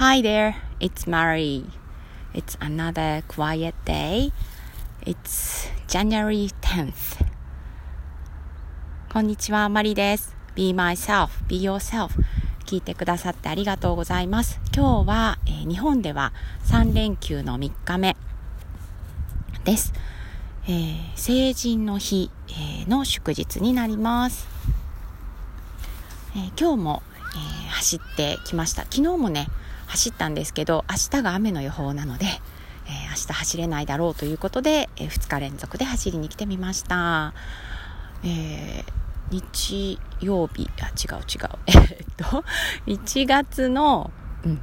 Hi there, it's Mary. It's another quiet day. It's January 10th. こんにちは、マリです。Be myself, be yourself. 聞いてくださってありがとうございます。今日は、えー、日本では3連休の3日目です。えー、成人の日、えー、の祝日になります。え、今日も、え走ってきました。昨日もね、走ったんですけど明日が雨の予報なので、えー、明日走れないだろうということで、えー、2日連続で走りに来てみました、えー、日曜日あ違う違う。えっと1月の、うん、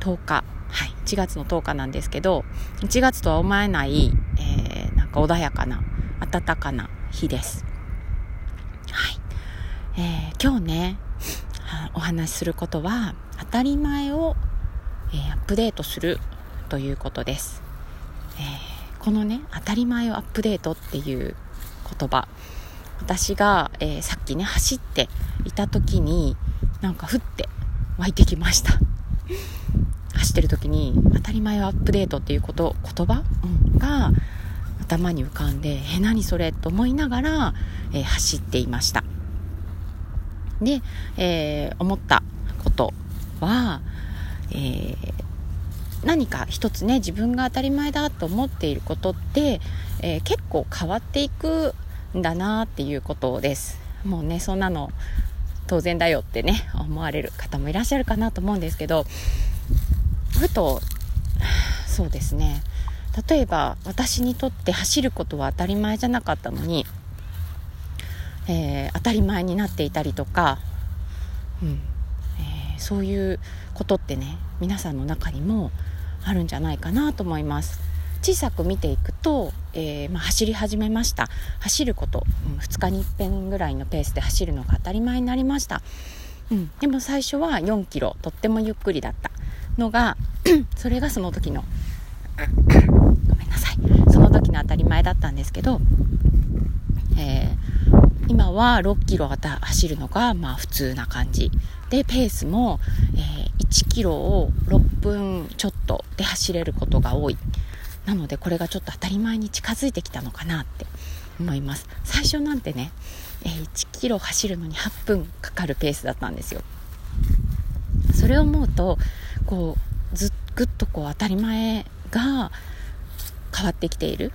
10日。はい、1月の10日なんですけど1月とは思えない、えー、なんか穏やかな暖かな日です。はい、えー、今日ねお話しすることは当たり前を、えー、アップデートするということです、えー、このね当たり前をアップデートっていう言葉。私が、えー、さっきね走っていた時になんか降って湧いてきました。走ってる時に当たり前をアップデートっていうこと言葉、うん、が頭に浮かんでえ何それ？と思いながら、えー、走っていました。で、えー、思ったことは、えー、何か一つね自分が当たり前だと思っていることって、えー、結構変わっていくんだなっていうことです。もうねそんなの当然だよってね思われる方もいらっしゃるかなと思うんですけどふとそうですね。例えば私にとって走ることは当たり前じゃなかったのにえー、当たり前になっていたりとか、うん。えー、そういうことってね皆さんの中にもあるんじゃないかなと思います。小さく見ていくと、えー、まあ、走り始めました。走ること、うん、2日に1遍ぐらいのペースで走るのが当たり前になりました、うん、でも最初は4キロとってもゆっくりだったのが それがその時の ごめんなさい。その時の当たり前だったんですけど、えー今は6キロ走るのがまあ普通な感じ。でペースも、えー、1キロを6分ちょっとで走れることが多い。なのでこれがちょっと当たり前に近づいてきたのかなって思います。最初なんてね、えー、1キロ走るのに8分かかるペースだったんですよ。それを思うとこうずっぐっとこう当たり前が変わってきている、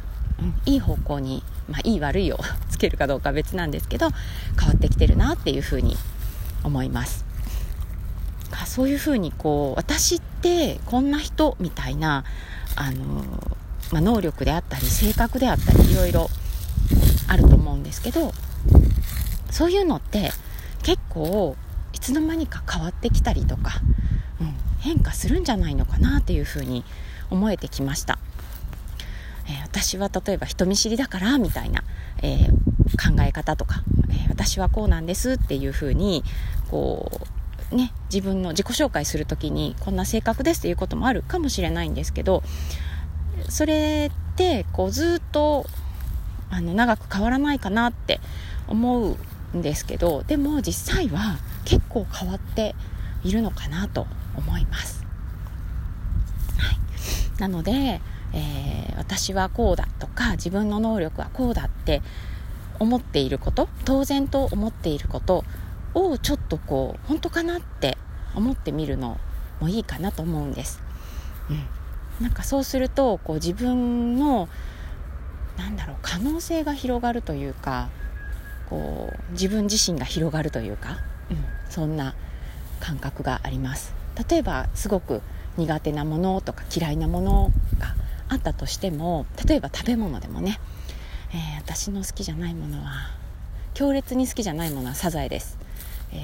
いい方向にまあ、いい悪いをつけるかどうかは別なんですけど変わってきてるなっていうふうに思います。そういうふうにこう私ってこんな人みたいなあの、まあ、能力であったり性格であったりいろいろあると思うんですけどそういうのって結構いつの間にか変わってきたりとか、うん、変化するんじゃないのかなっていうふうに思えてきました。えー、私は例えば人見知りだからみたいな、えー、考え方とか、え、私はこうなんですっていうふうにこうね自分の自己紹介する時にこんな性格ですっていうこともあるかもしれないんですけどそれってこうずっとあの長く変わらないかなって思うんですけどでも実際は結構変わっているのかなと思います。はい、なのでえー、私はこうだとか自分の能力はこうだって思っていること当然と思っていることをちょっとこう本当かなって思ってみるのもいいかなと思うんです。うん、なんかそうするとこう自分のなんだろう可能性が広がるというかこう自分自身が広がるというか、うん、そんな感覚があります。例えばすごく苦手なものとか嫌いなものがあったとしても例えば食べ物でもね、えー、私の好きじゃないものは強烈に好きじゃないものはサザエです、えー、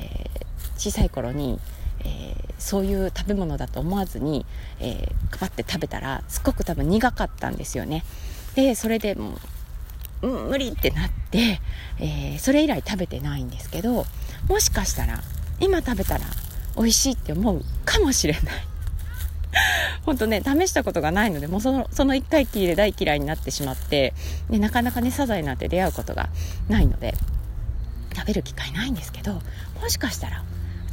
小さい頃に、えー、そういう食べ物だと思わずに、えー、パって食べたらすっごく多分苦かったんですよね。でそれでもう、うん、無理ってなって、えそれ以来食べてないんですけどもしかしたら今食べたら美味しいって思うかもしれない。本当ね、試したことがないので、もうその、その1回きりで大嫌いになってしまって、で、なかなかね、サザエなんて出会うことがないので、食べる機会ないんですけど、もしかしたら、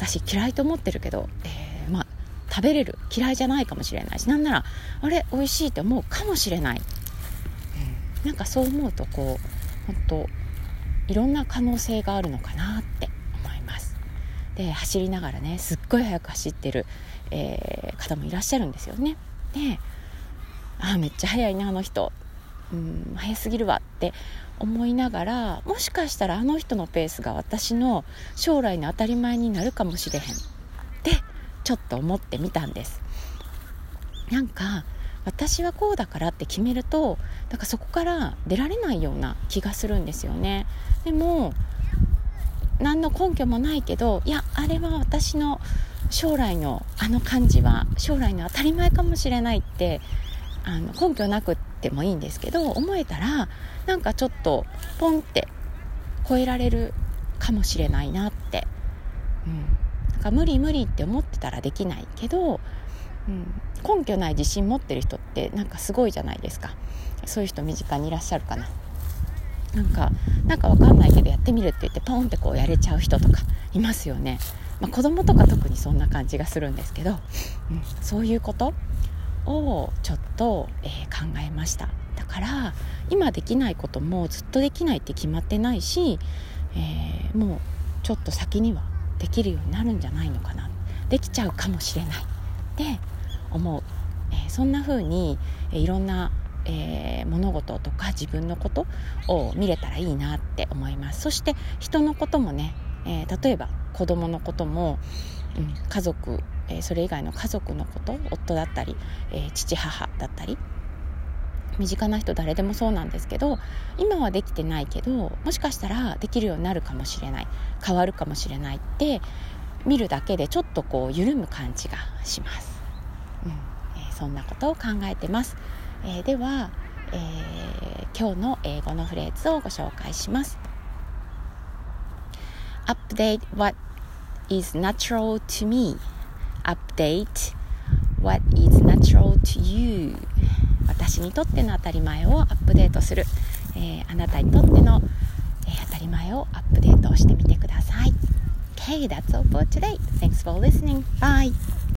私嫌いと思ってるけど、えー、まあ食べれる嫌いじゃないかもしれないしなんならあれ美味しいって思うかもしれない、うん、なんかそう思うとこう本当いろんな可能性があるのかなって。で走りながらねすっごい速く走ってる、えー、方もいらっしゃるんですよね。であめっちゃ速いなあの人。うん早すぎるわって思いながらもしかしたらあの人のペースが私の将来の当たり前になるかもしれへんってちょっと思ってみたんです。なんか私はこうだからって決めるとだからそこから出られないような気がするんですよね。でも何の根拠もないけどいやあれは私の将来のあの感じは将来の当たり前かもしれないってあの根拠なくってもいいんですけど思えたらなんかちょっとポンって超えられるかもしれないなって、うん、なんか無理無理って思ってたらできないけど、うん、根拠ない自信持ってる人ってなんかすごいじゃないですか。そういう人身近にいらっしゃるかな。なんかなんかわかんないけどやってみるって言ってポンってこうやれちゃう人とかいますよね、まあ、子供とか特にそんな感じがするんですけど、うん、そういうことをちょっと、えー、考えました。だから今できないこともずっとできないって決まってないし、えー、もうちょっと先にはできるようになるんじゃないのかな。できちゃうかもしれない。って思う、えー、そんな風に、えいろんなえー、物事とか自分のことを見れたらいいなって思いますそして人のこともね、えー、例えば子供のことも、うん、家族、えー、それ以外の家族のこと夫だったり、え父母だったり身近な人誰でもそうなんですけど今はできてないけどもしかしたらできるようになるかもしれない変わるかもしれないって見るだけでちょっとこう緩む感じがします、うんえそんなことを考えてます。えー、では、えー、今日の英語のフレーズをご紹介します Update what is natural to me Update what is natural to you 私にとっての当たり前をアップデートする、えー、あなたにとっての、えー、当たり前をアップデートしてみてください Okay, that's all for today. Thanks for listening. Bye.